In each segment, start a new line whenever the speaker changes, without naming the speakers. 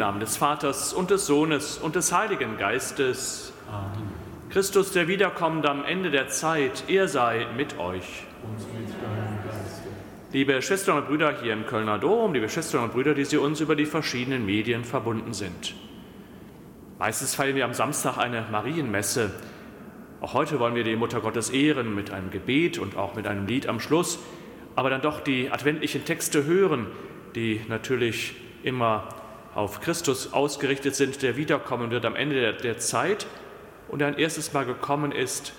Namen des Vaters und des Sohnes und des Heiligen Geistes. Amen. Christus, der wiederkommt am Ende der Zeit, er sei mit euch. Und mit deinem Geiste. Liebe Schwestern und Brüder hier im Kölner Dom, liebe Schwestern und Brüder, die Sie uns über die verschiedenen Medien verbunden sind. Meistens feiern wir am Samstag eine Marienmesse. Auch heute wollen wir die Mutter Gottes ehren mit einem Gebet und auch mit einem Lied am Schluss, aber dann doch die adventlichen Texte hören, die natürlich immer auf Christus ausgerichtet sind, der wiederkommen wird am Ende der, der Zeit und ein erstes Mal gekommen ist,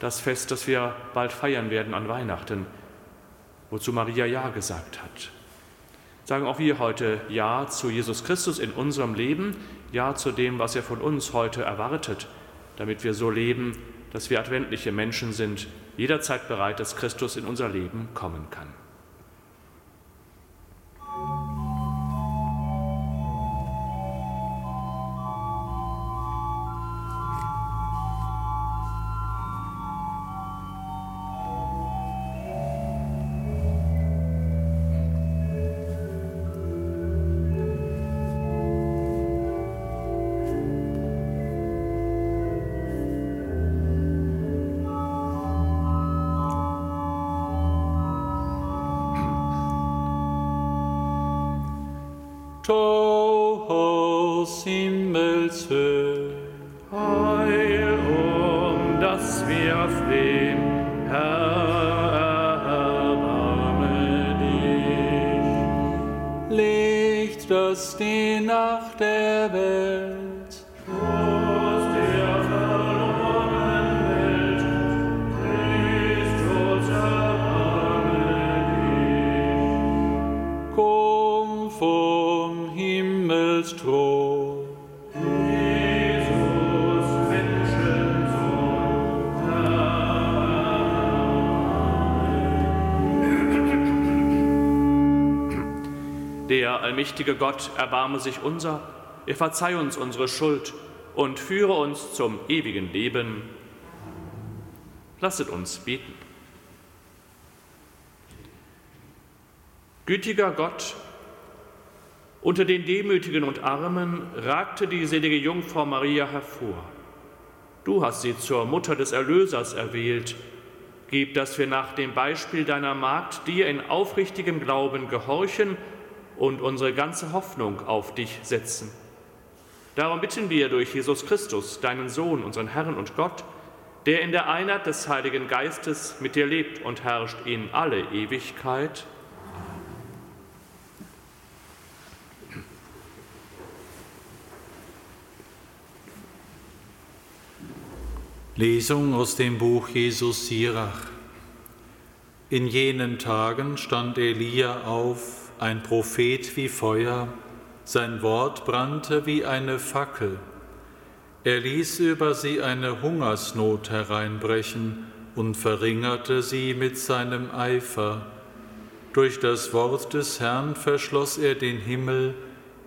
das Fest, das wir bald feiern werden an Weihnachten, wozu Maria Ja gesagt hat. Sagen auch wir heute Ja zu Jesus Christus in unserem Leben, Ja zu dem, was er von uns heute erwartet, damit wir so leben, dass wir adventliche Menschen sind, jederzeit bereit, dass Christus in unser Leben kommen kann. Der allmächtige Gott erbarme sich unser, er verzeih uns unsere Schuld und führe uns zum ewigen Leben. Lasset uns beten. Gütiger Gott, unter den Demütigen und Armen ragte die selige Jungfrau Maria hervor. Du hast sie zur Mutter des Erlösers erwählt. Gib, dass wir nach dem Beispiel deiner Magd dir in aufrichtigem Glauben gehorchen und unsere ganze Hoffnung auf dich setzen. Darum bitten wir durch Jesus Christus, deinen Sohn, unseren Herrn und Gott, der in der Einheit des Heiligen Geistes mit dir lebt und herrscht in alle Ewigkeit.
Lesung aus dem Buch Jesus Sirach. In jenen Tagen stand Elia auf ein Prophet wie Feuer, sein Wort brannte wie eine Fackel. Er ließ über sie eine Hungersnot hereinbrechen und verringerte sie mit seinem Eifer. Durch das Wort des Herrn verschloss er den Himmel,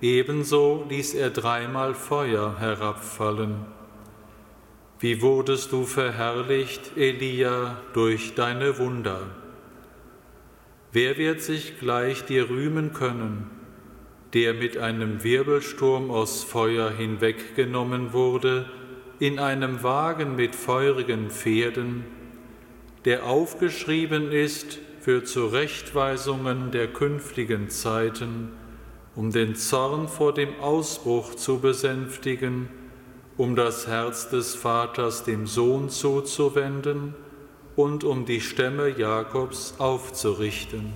ebenso ließ er dreimal Feuer herabfallen. Wie wurdest du verherrlicht, Elia, durch deine Wunder? Wer wird sich gleich dir rühmen können, der mit einem Wirbelsturm aus Feuer hinweggenommen wurde, in einem Wagen mit feurigen Pferden, der aufgeschrieben ist für Zurechtweisungen der künftigen Zeiten, um den Zorn vor dem Ausbruch zu besänftigen, um das Herz des Vaters dem Sohn zuzuwenden, und um die Stämme Jakobs aufzurichten.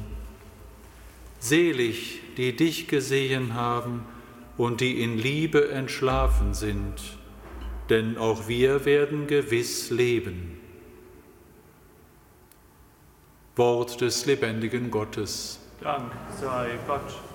Selig, die dich gesehen haben und die in Liebe entschlafen sind, denn auch wir werden gewiss leben. Wort des lebendigen Gottes.
Dank sei Gott.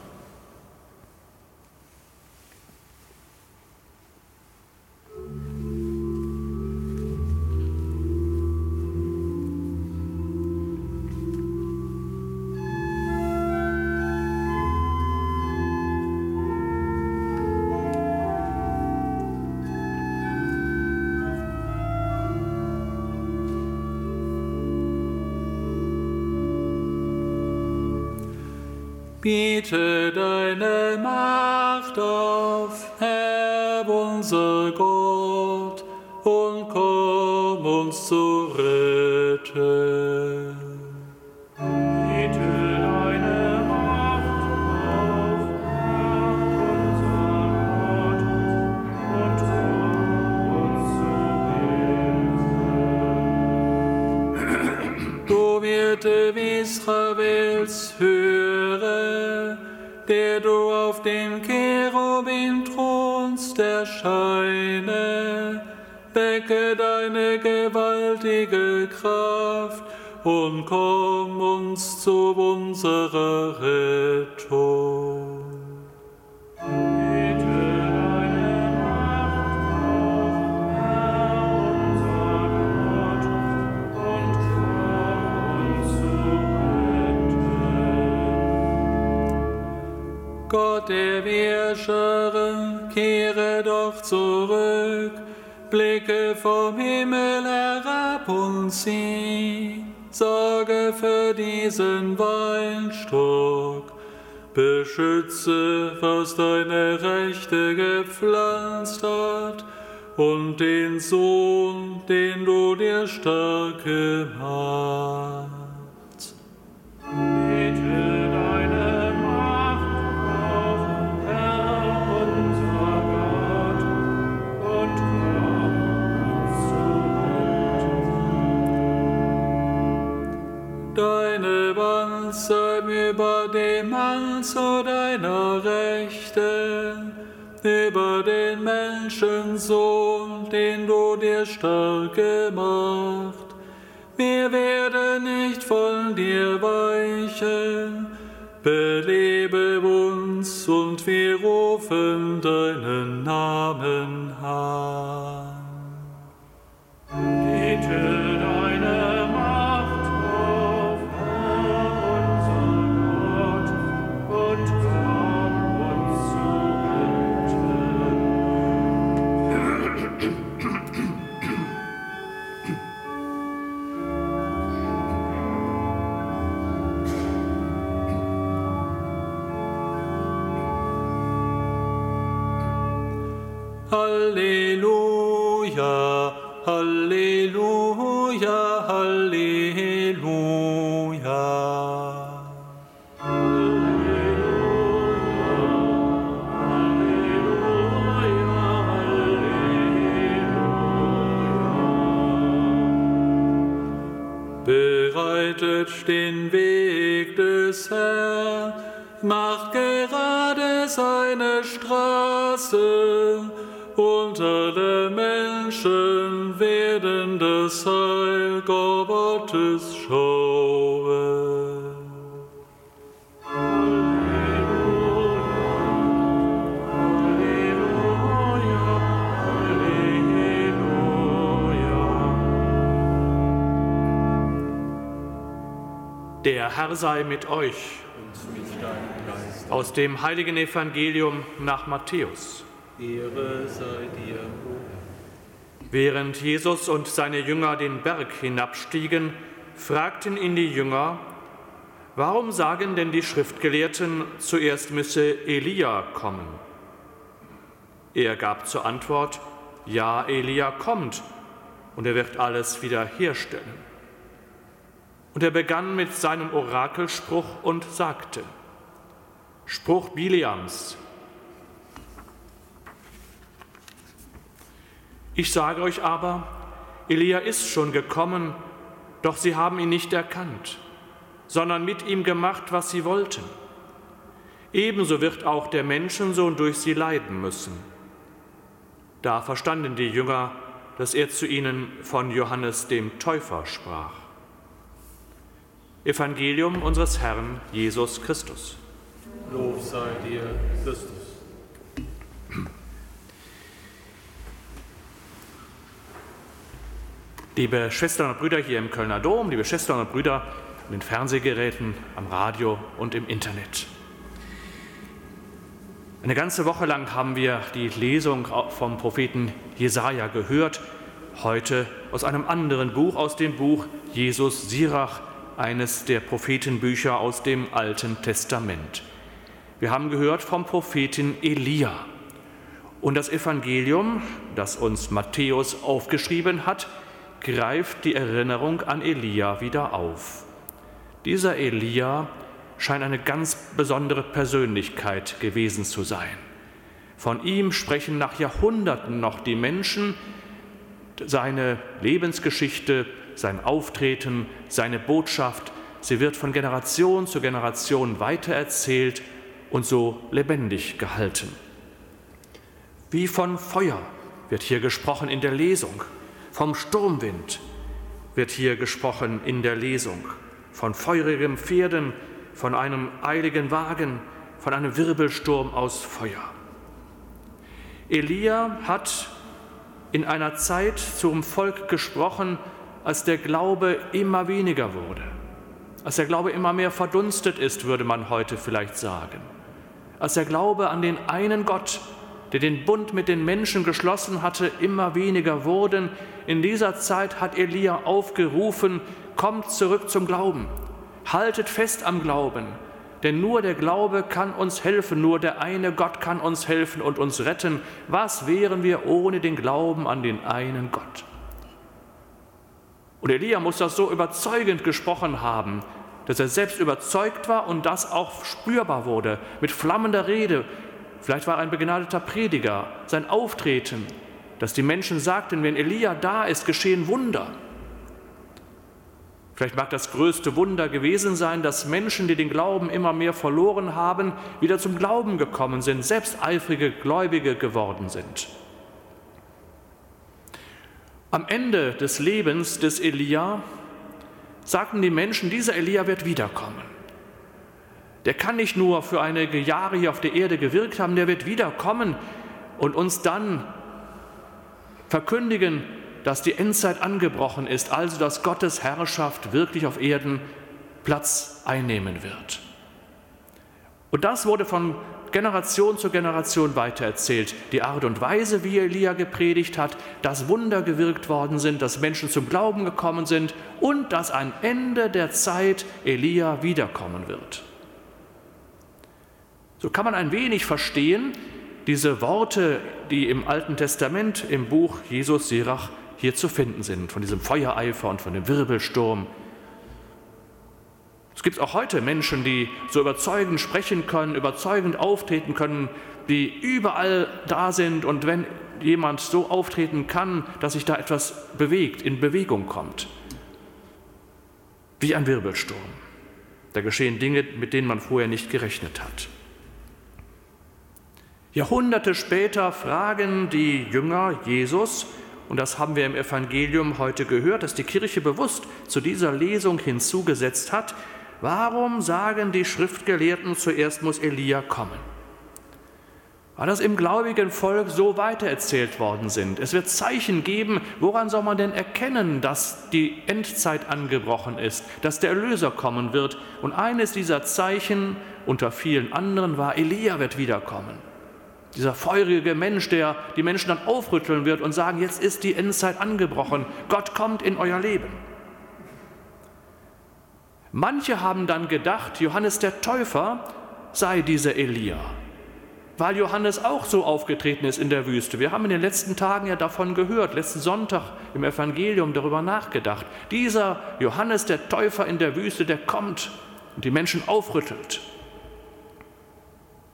Hirte Israels, höre, der du auf dem Cherubim thronst, erscheine, wecke deine gewaltige Kraft und komm uns zu unserer Rettung. Herrscherin, kehre doch zurück, blicke vom Himmel herab und sieh, sorge für diesen Weinstock, beschütze, was deine Rechte gepflanzt hat, und den Sohn, den du dir stark gemacht. Über dem Mann zu deiner Rechte, über den Menschensohn, den du dir stark gemacht. Wir werden nicht von dir weichen, belebe uns und wir rufen deinen Namen an. Bitte Halleluja, des Herrn, macht gerade seine
Der Herr sei mit euch. Aus dem heiligen Evangelium nach Matthäus. Ehre sei dir, Während Jesus und seine Jünger den Berg hinabstiegen, fragten ihn die Jünger, warum sagen denn die Schriftgelehrten, zuerst müsse Elia kommen? Er gab zur Antwort, ja, Elia kommt und er wird alles wiederherstellen. Und er begann mit seinem Orakelspruch und sagte, Spruch Biliams, Ich sage euch aber, Elia ist schon gekommen, doch sie haben ihn nicht erkannt, sondern mit ihm gemacht, was sie wollten. Ebenso wird auch der Menschensohn durch sie leiden müssen. Da verstanden die Jünger, dass er zu ihnen von Johannes dem Täufer sprach. Evangelium unseres Herrn Jesus Christus.
Lob sei dir, Christus.
Liebe Schwestern und Brüder hier im Kölner Dom, liebe Schwestern und Brüder in den Fernsehgeräten, am Radio und im Internet. Eine ganze Woche lang haben wir die Lesung vom Propheten Jesaja gehört. Heute aus einem anderen Buch, aus dem Buch Jesus Sirach, eines der Prophetenbücher aus dem Alten Testament. Wir haben gehört vom Propheten Elia. Und das Evangelium, das uns Matthäus aufgeschrieben hat, greift die Erinnerung an Elia wieder auf. Dieser Elia scheint eine ganz besondere Persönlichkeit gewesen zu sein. Von ihm sprechen nach Jahrhunderten noch die Menschen, seine Lebensgeschichte, sein Auftreten, seine Botschaft, sie wird von Generation zu Generation weitererzählt und so lebendig gehalten. Wie von Feuer wird hier gesprochen in der Lesung, vom Sturmwind wird hier gesprochen in der Lesung, von feurigen Pferden, von einem eiligen Wagen, von einem Wirbelsturm aus Feuer. Elia hat in einer Zeit zum Volk gesprochen, als der Glaube immer weniger wurde, als der Glaube immer mehr verdunstet ist, würde man heute vielleicht sagen, als der Glaube an den einen Gott, der den Bund mit den Menschen geschlossen hatte, immer weniger wurden. In dieser Zeit hat Elia aufgerufen, kommt zurück zum Glauben, haltet fest am Glauben, denn nur der Glaube kann uns helfen, nur der eine Gott kann uns helfen und uns retten. Was wären wir ohne den Glauben an den einen Gott? Und Elia muss das so überzeugend gesprochen haben, dass er selbst überzeugt war und das auch spürbar wurde, mit flammender Rede. Vielleicht war er ein begnadeter Prediger, sein Auftreten, dass die Menschen sagten, wenn Elia da ist, geschehen Wunder. Vielleicht mag das größte Wunder gewesen sein, dass Menschen, die den Glauben immer mehr verloren haben, wieder zum Glauben gekommen sind, selbsteifrige Gläubige geworden sind. Am Ende des Lebens des Elia sagten die Menschen, dieser Elia wird wiederkommen. Der kann nicht nur für einige Jahre hier auf der Erde gewirkt haben, der wird wiederkommen und uns dann verkündigen, dass die Endzeit angebrochen ist, also dass Gottes Herrschaft wirklich auf Erden Platz einnehmen wird. Und das wurde von Generation zu Generation weitererzählt. Die Art und Weise, wie Elia gepredigt hat, dass Wunder gewirkt worden sind, dass Menschen zum Glauben gekommen sind und dass am Ende der Zeit Elia wiederkommen wird. So kann man ein wenig verstehen, diese Worte, die im Alten Testament im Buch Jesus Sirach hier zu finden sind, von diesem Feuereifer und von dem Wirbelsturm. Es gibt auch heute Menschen, die so überzeugend sprechen können, überzeugend auftreten können, die überall da sind und wenn jemand so auftreten kann, dass sich da etwas bewegt, in Bewegung kommt, wie ein Wirbelsturm. Da geschehen Dinge, mit denen man vorher nicht gerechnet hat. Jahrhunderte später fragen die Jünger Jesus, und das haben wir im Evangelium heute gehört, dass die Kirche bewusst zu dieser Lesung hinzugesetzt hat. Warum sagen die Schriftgelehrten zuerst muss Elia kommen? Weil das im gläubigen Volk so weitererzählt worden sind. Es wird Zeichen geben. Woran soll man denn erkennen, dass die Endzeit angebrochen ist, dass der Erlöser kommen wird? Und eines dieser Zeichen unter vielen anderen war, Elia wird wiederkommen. Dieser feurige Mensch, der die Menschen dann aufrütteln wird und sagen, jetzt ist die Endzeit angebrochen, Gott kommt in euer Leben. Manche haben dann gedacht, Johannes der Täufer sei dieser Elia, weil Johannes auch so aufgetreten ist in der Wüste. Wir haben in den letzten Tagen ja davon gehört, letzten Sonntag im Evangelium darüber nachgedacht. Dieser Johannes der Täufer in der Wüste, der kommt und die Menschen aufrüttelt.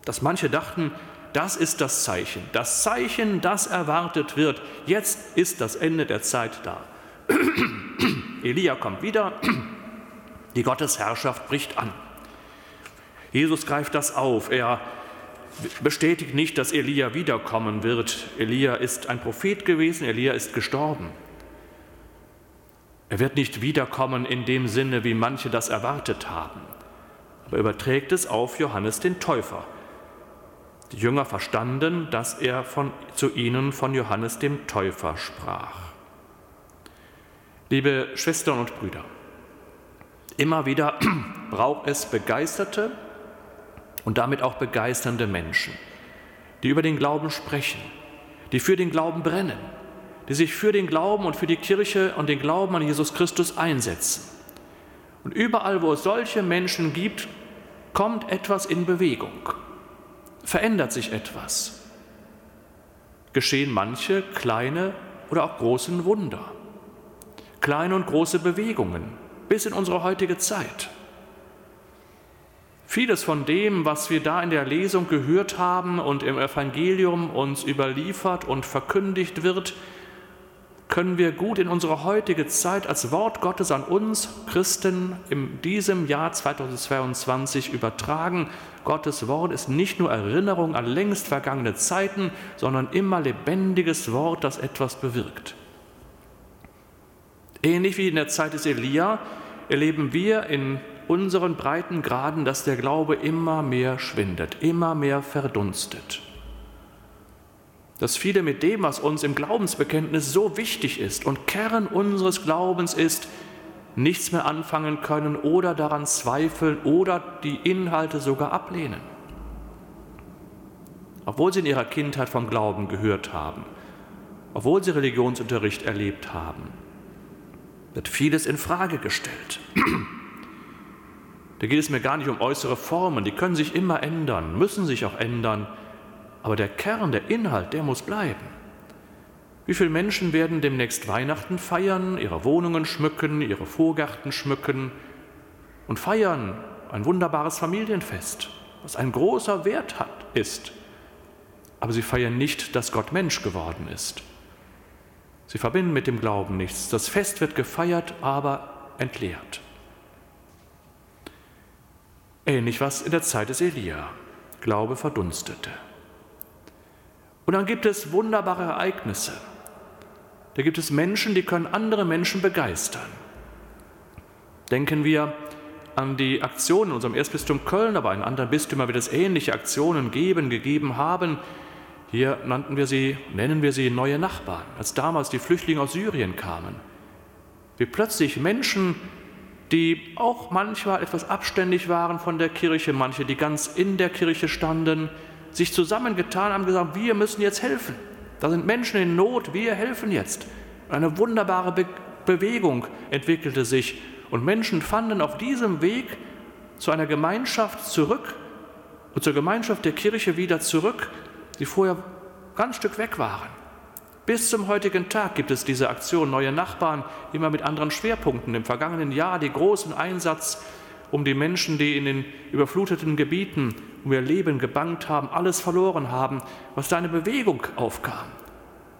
Dass manche dachten, das ist das Zeichen. Das Zeichen, das erwartet wird. Jetzt ist das Ende der Zeit da. Elia kommt wieder. Die Gottesherrschaft bricht an. Jesus greift das auf. Er bestätigt nicht, dass Elia wiederkommen wird. Elia ist ein Prophet gewesen, Elia ist gestorben. Er wird nicht wiederkommen in dem Sinne, wie manche das erwartet haben. Aber überträgt es auf Johannes den Täufer. Die Jünger verstanden, dass er von, zu ihnen von Johannes dem Täufer sprach. Liebe Schwestern und Brüder, immer wieder braucht es begeisterte und damit auch begeisternde Menschen, die über den Glauben sprechen, die für den Glauben brennen, die sich für den Glauben und für die Kirche und den Glauben an Jesus Christus einsetzen. Und überall, wo es solche Menschen gibt, kommt etwas in Bewegung. verändert sich etwas. Geschehen manche kleine oder auch großen Wunder, kleine und große Bewegungen bis in unsere heutige Zeit. Vieles von dem, was wir da in der Lesung gehört haben und im Evangelium uns überliefert und verkündigt wird, können wir gut in unsere heutige Zeit als Wort Gottes an uns Christen in diesem Jahr 2022 übertragen. Gottes Wort ist nicht nur Erinnerung an längst vergangene Zeiten, sondern immer lebendiges Wort, das etwas bewirkt. Ähnlich wie in der Zeit des Elia erleben wir in unseren breiten Graden, dass der Glaube immer mehr schwindet, immer mehr verdunstet. Dass viele mit dem, was uns im Glaubensbekenntnis so wichtig ist und Kern unseres Glaubens ist, nichts mehr anfangen können oder daran zweifeln oder die Inhalte sogar ablehnen. Obwohl sie in ihrer Kindheit vom Glauben gehört haben, obwohl sie Religionsunterricht erlebt haben, wird vieles in Frage gestellt. Da geht es mir gar nicht um äußere Formen, die können sich immer ändern, müssen sich auch ändern, aber der Kern, der Inhalt, der muss bleiben. Wie viele Menschen werden demnächst Weihnachten feiern, ihre Wohnungen schmücken, ihre Vorgärten schmücken und feiern ein wunderbares Familienfest, was ein großer Wert hat, ist. Aber sie feiern nicht, dass Gott Mensch geworden ist. Sie verbinden mit dem Glauben nichts. Das Fest wird gefeiert, aber entleert. Ähnlich was in der Zeit des Elia. Glaube verdunstete. Und dann gibt es wunderbare Ereignisse. Da gibt es Menschen, die können andere Menschen begeistern. Denken wir an die Aktionen in unserem Erzbistum Köln, aber in anderen Bistümern wird es ähnliche Aktionen geben, gegeben haben. Hier nannten wir sie, nennen wir sie neue Nachbarn, als damals die Flüchtlinge aus Syrien kamen. Wie plötzlich Menschen die auch manchmal etwas abständig waren von der Kirche, manche, die ganz in der Kirche standen, sich zusammengetan haben, gesagt, wir müssen jetzt helfen. Da sind Menschen in Not, wir helfen jetzt. Eine wunderbare Be Bewegung entwickelte sich und Menschen fanden auf diesem Weg zu einer Gemeinschaft zurück und zur Gemeinschaft der Kirche wieder zurück, die vorher ganz Stück weg waren. Bis zum heutigen Tag gibt es diese Aktion Neue Nachbarn, immer mit anderen Schwerpunkten. Im vergangenen Jahr die großen Einsatz um die Menschen, die in den überfluteten Gebieten um ihr Leben gebangt haben, alles verloren haben, was da eine Bewegung aufkam.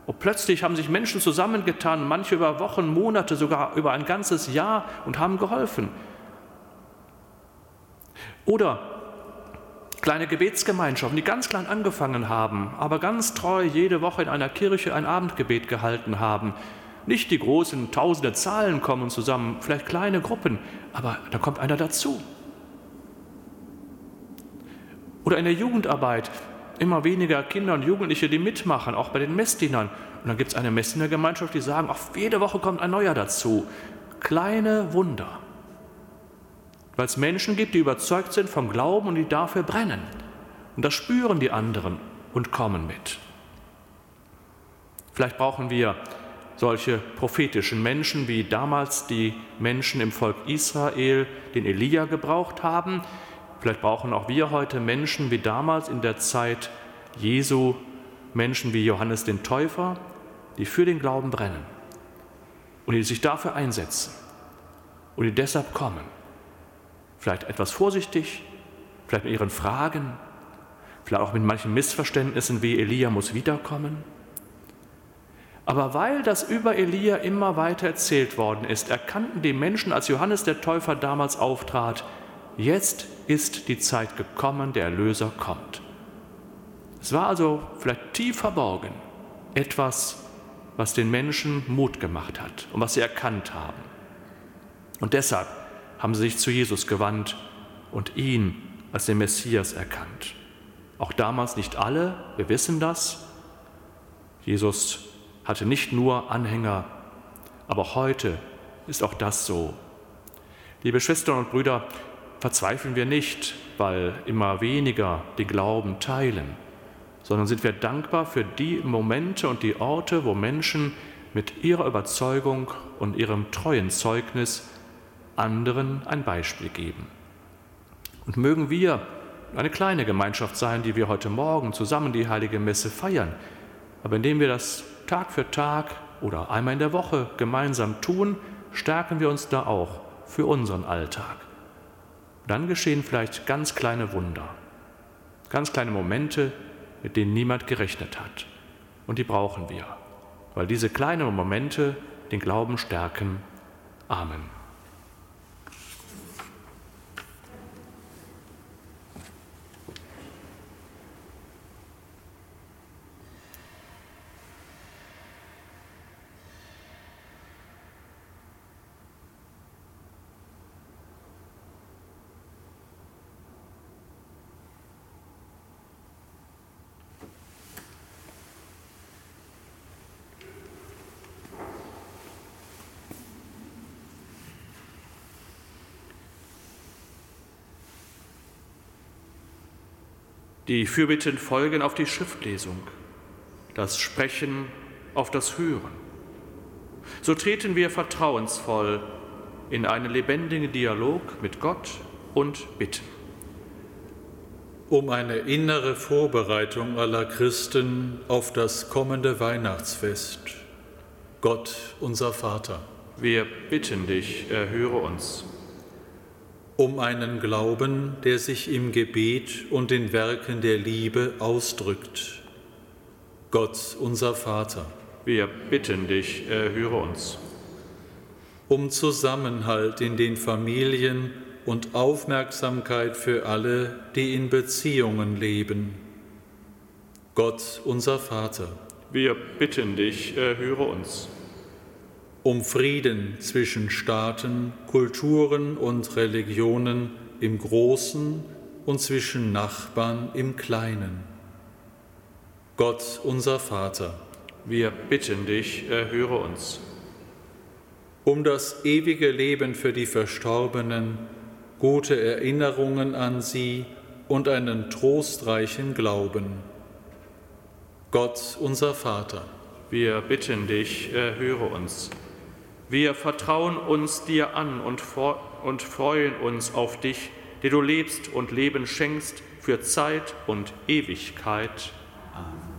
Und plötzlich haben sich Menschen zusammengetan, manche über Wochen, Monate, sogar über ein ganzes Jahr und haben geholfen. Oder kleine Gebetsgemeinschaften, die ganz klein angefangen haben, aber ganz treu jede Woche in einer Kirche ein Abendgebet gehalten haben. Nicht die großen tausende Zahlen kommen zusammen, vielleicht kleine Gruppen, aber da kommt einer dazu. Oder in der Jugendarbeit immer weniger Kinder und Jugendliche, die mitmachen, auch bei den Messdienern. Und dann gibt es eine Messdienergemeinschaft, die sagen, auch jede Woche kommt ein neuer dazu. Kleine Wunder weil es Menschen gibt, die überzeugt sind vom Glauben und die dafür brennen. Und das spüren die anderen und kommen mit. Vielleicht brauchen wir solche prophetischen Menschen, wie damals die Menschen im Volk Israel den Elia gebraucht haben. Vielleicht brauchen auch wir heute Menschen wie damals in der Zeit Jesu, Menschen wie Johannes den Täufer, die für den Glauben brennen und die sich dafür einsetzen und die deshalb kommen vielleicht etwas vorsichtig, vielleicht mit ihren Fragen, vielleicht auch mit manchen Missverständnissen, wie Elia muss wiederkommen. Aber weil das über Elia immer weiter erzählt worden ist, erkannten die Menschen, als Johannes der Täufer damals auftrat, jetzt ist die Zeit gekommen, der Erlöser kommt. Es war also vielleicht tief verborgen etwas, was den Menschen Mut gemacht hat und was sie erkannt haben. Und deshalb haben sie sich zu Jesus gewandt und ihn als den Messias erkannt. Auch damals nicht alle, wir wissen das. Jesus hatte nicht nur Anhänger, aber heute ist auch das so. Liebe Schwestern und Brüder, verzweifeln wir nicht, weil immer weniger den Glauben teilen, sondern sind wir dankbar für die Momente und die Orte, wo Menschen mit ihrer Überzeugung und ihrem treuen Zeugnis anderen ein Beispiel geben. Und mögen wir eine kleine Gemeinschaft sein, die wir heute Morgen zusammen die heilige Messe feiern. Aber indem wir das Tag für Tag oder einmal in der Woche gemeinsam tun, stärken wir uns da auch für unseren Alltag. Dann geschehen vielleicht ganz kleine Wunder, ganz kleine Momente, mit denen niemand gerechnet hat. Und die brauchen wir, weil diese kleinen Momente den Glauben stärken. Amen. Die Fürbitten folgen auf die Schriftlesung, das Sprechen auf das Hören. So treten wir vertrauensvoll in einen lebendigen Dialog mit Gott und bitten.
Um eine innere Vorbereitung aller Christen auf das kommende Weihnachtsfest. Gott, unser Vater.
Wir bitten dich, erhöre uns
um einen Glauben, der sich im Gebet und den Werken der Liebe ausdrückt. Gott, unser Vater.
Wir bitten dich, erhöre uns.
Um Zusammenhalt in den Familien und Aufmerksamkeit für alle, die in Beziehungen leben. Gott, unser Vater.
Wir bitten dich, erhöre uns
um Frieden zwischen Staaten, Kulturen und Religionen im Großen und zwischen Nachbarn im Kleinen. Gott unser Vater,
wir bitten dich, erhöre uns.
Um das ewige Leben für die Verstorbenen, gute Erinnerungen an sie und einen trostreichen Glauben. Gott unser Vater,
wir bitten dich, erhöre uns. Wir vertrauen uns dir an und, und freuen uns auf dich, der du lebst und Leben schenkst für Zeit und Ewigkeit. Amen.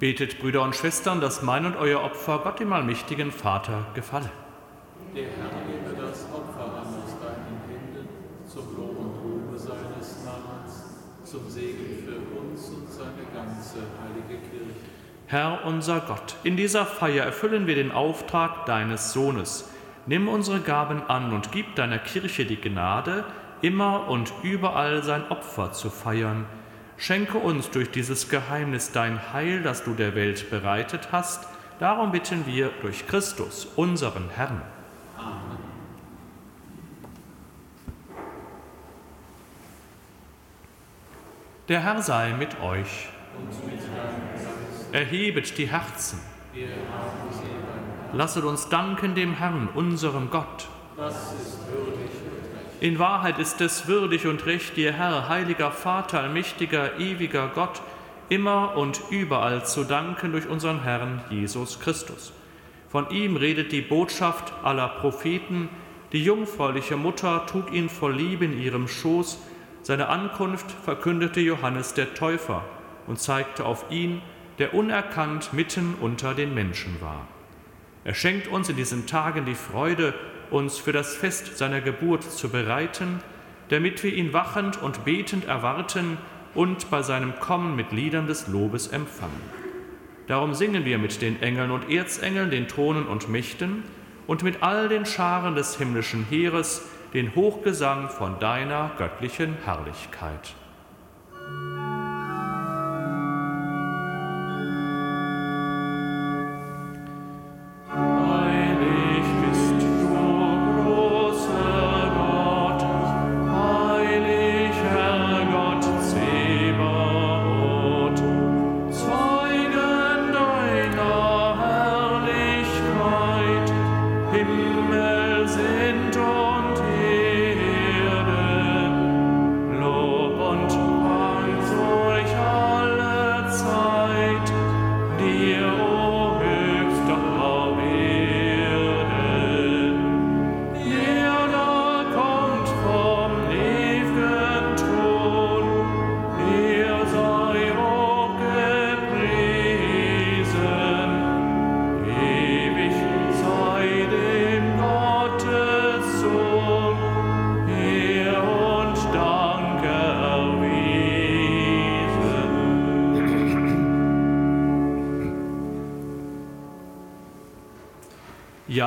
Betet, Brüder und Schwestern, dass mein und euer Opfer Gott, dem allmächtigen Vater, gefalle.
Der Herr nehme das Opfer an aus deinen Händen zum Lob und Ruhe seines Namens, zum Segen für uns und seine ganze heilige Kirche.
Herr unser Gott, in dieser Feier erfüllen wir den Auftrag deines Sohnes. Nimm unsere Gaben an und gib deiner Kirche die Gnade, immer und überall sein Opfer zu feiern Schenke uns durch dieses Geheimnis dein Heil, das du der Welt bereitet hast. Darum bitten wir durch Christus, unseren Herrn. Amen. Der Herr sei mit euch. Erhebet die Herzen. Lasset uns danken dem Herrn, unserem Gott. Das ist würdig in Wahrheit ist es würdig und recht, dir Herr, heiliger Vater, allmächtiger, ewiger Gott, immer und überall zu danken durch unseren Herrn Jesus Christus. Von ihm redet die Botschaft aller Propheten, die jungfräuliche Mutter trug ihn voll Liebe in ihrem Schoß, seine Ankunft verkündete Johannes der Täufer und zeigte auf ihn, der unerkannt mitten unter den Menschen war. Er schenkt uns in diesen Tagen die Freude, uns für das Fest seiner Geburt zu bereiten, damit wir ihn wachend und betend erwarten und bei seinem Kommen mit Liedern des Lobes empfangen. Darum singen wir mit den Engeln und Erzengeln, den Thronen und Mächten und mit all den Scharen des himmlischen Heeres den Hochgesang von deiner göttlichen Herrlichkeit.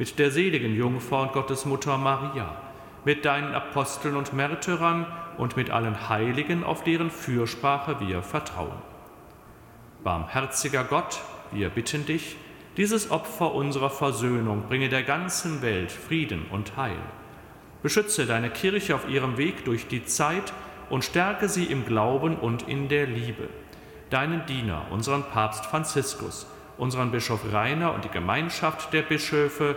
mit der seligen Jungfrau und Gottesmutter Maria, mit deinen Aposteln und Märtyrern und mit allen Heiligen, auf deren Fürsprache wir vertrauen. Barmherziger Gott, wir bitten dich, dieses Opfer unserer Versöhnung bringe der ganzen Welt Frieden und Heil. Beschütze deine Kirche auf ihrem Weg durch die Zeit und stärke sie im Glauben und in der Liebe. Deinen Diener, unseren Papst Franziskus, unseren Bischof Rainer und die Gemeinschaft der Bischöfe,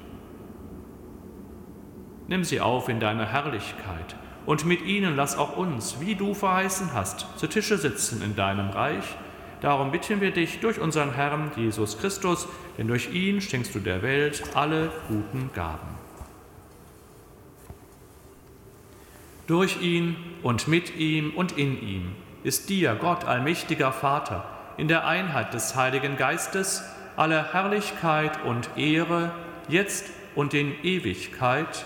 Nimm sie auf in deiner Herrlichkeit und mit ihnen lass auch uns, wie du verheißen hast, zu Tische sitzen in deinem Reich, Darum bitten wir dich durch unseren Herrn Jesus Christus, denn durch ihn schenkst du der Welt alle guten Gaben. Durch ihn und mit ihm und in ihm ist dir, Gott, allmächtiger Vater, in der Einheit des Heiligen Geistes alle Herrlichkeit und Ehre, jetzt und in Ewigkeit.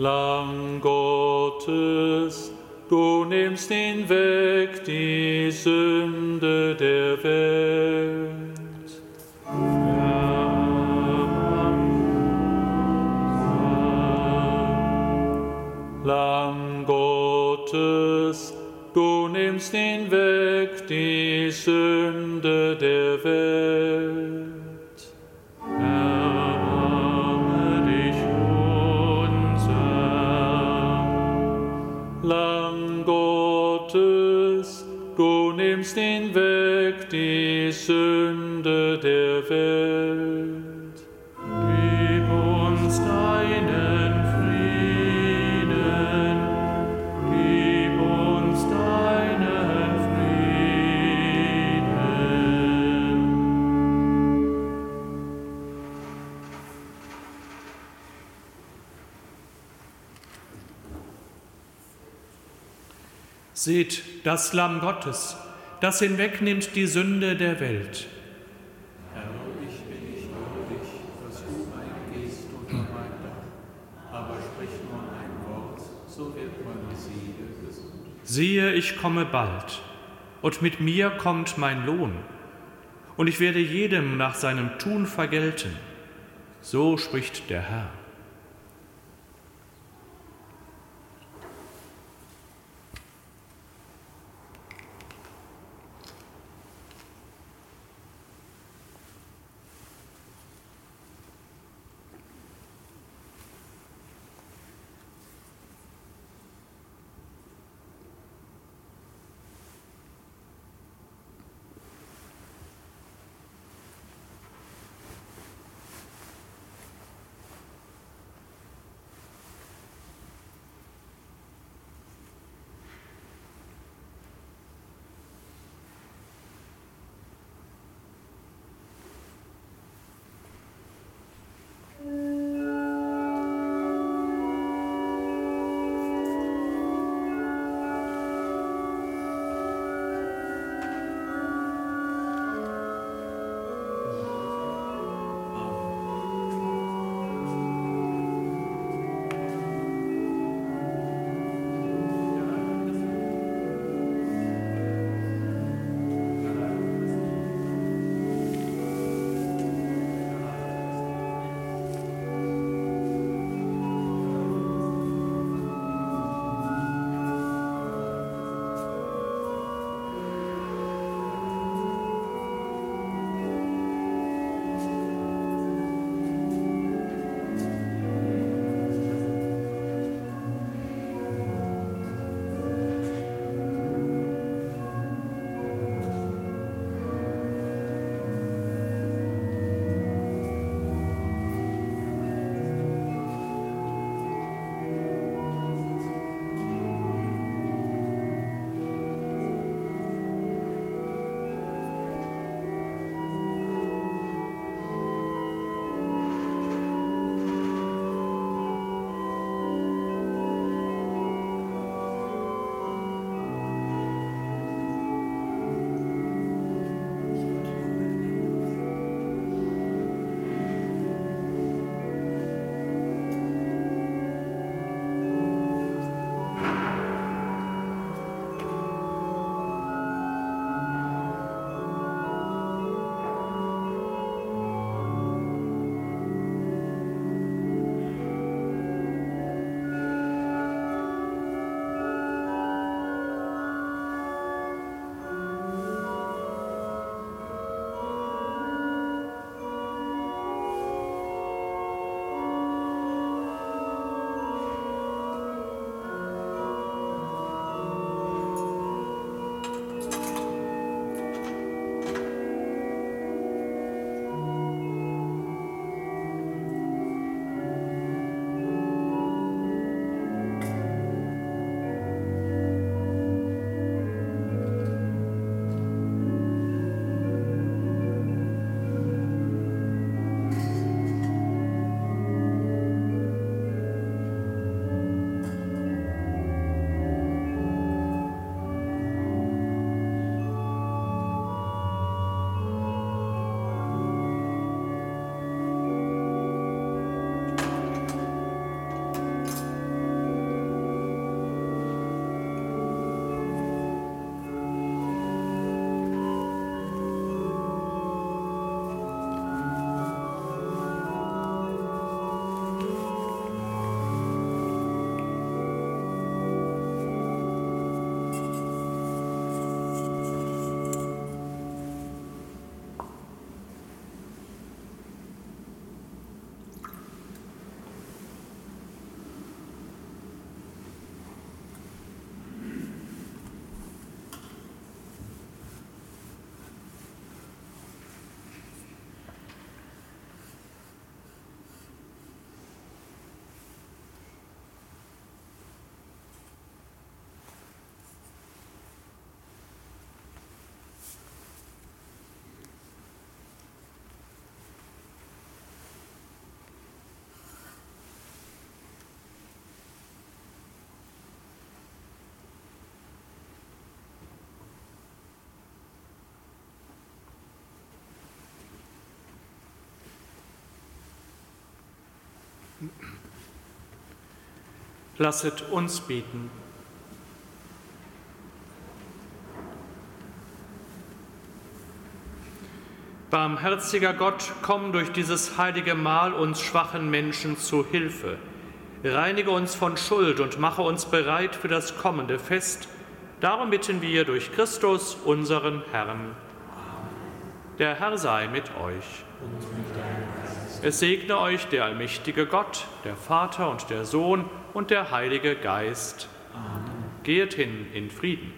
Lamm Gottes, du nimmst hinweg die Sünde der Welt. Lamm Gottes, du nimmst hinweg die Sünde der Welt. Sünde der Welt.
Gib uns deinen Frieden, gib uns deinen Frieden. Seht das Lamm Gottes das hinwegnimmt die Sünde der Welt.
Herr, ich bin nicht würdig, dass du eingehst unter mein Dach, aber sprich nur ein Wort, so wird meine Seele gesund.
Siehe, ich komme bald, und mit mir kommt mein Lohn. und ich werde jedem nach seinem Tun vergelten. So spricht der Herr. Lasset uns beten. Barmherziger Gott, komm durch dieses heilige Mahl uns schwachen Menschen zu Hilfe. Reinige uns von Schuld und mache uns bereit für das kommende Fest. Darum bitten wir durch Christus, unseren Herrn. Der Herr sei mit euch. Es segne euch der allmächtige Gott, der Vater und der Sohn und der Heilige Geist. Amen. Geht hin in Frieden.